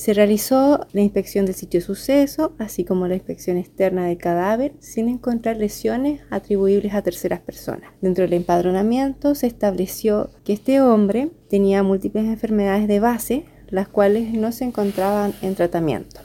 Se realizó la inspección del sitio de suceso, así como la inspección externa del cadáver, sin encontrar lesiones atribuibles a terceras personas. Dentro del empadronamiento se estableció que este hombre tenía múltiples enfermedades de base, las cuales no se encontraban en tratamiento.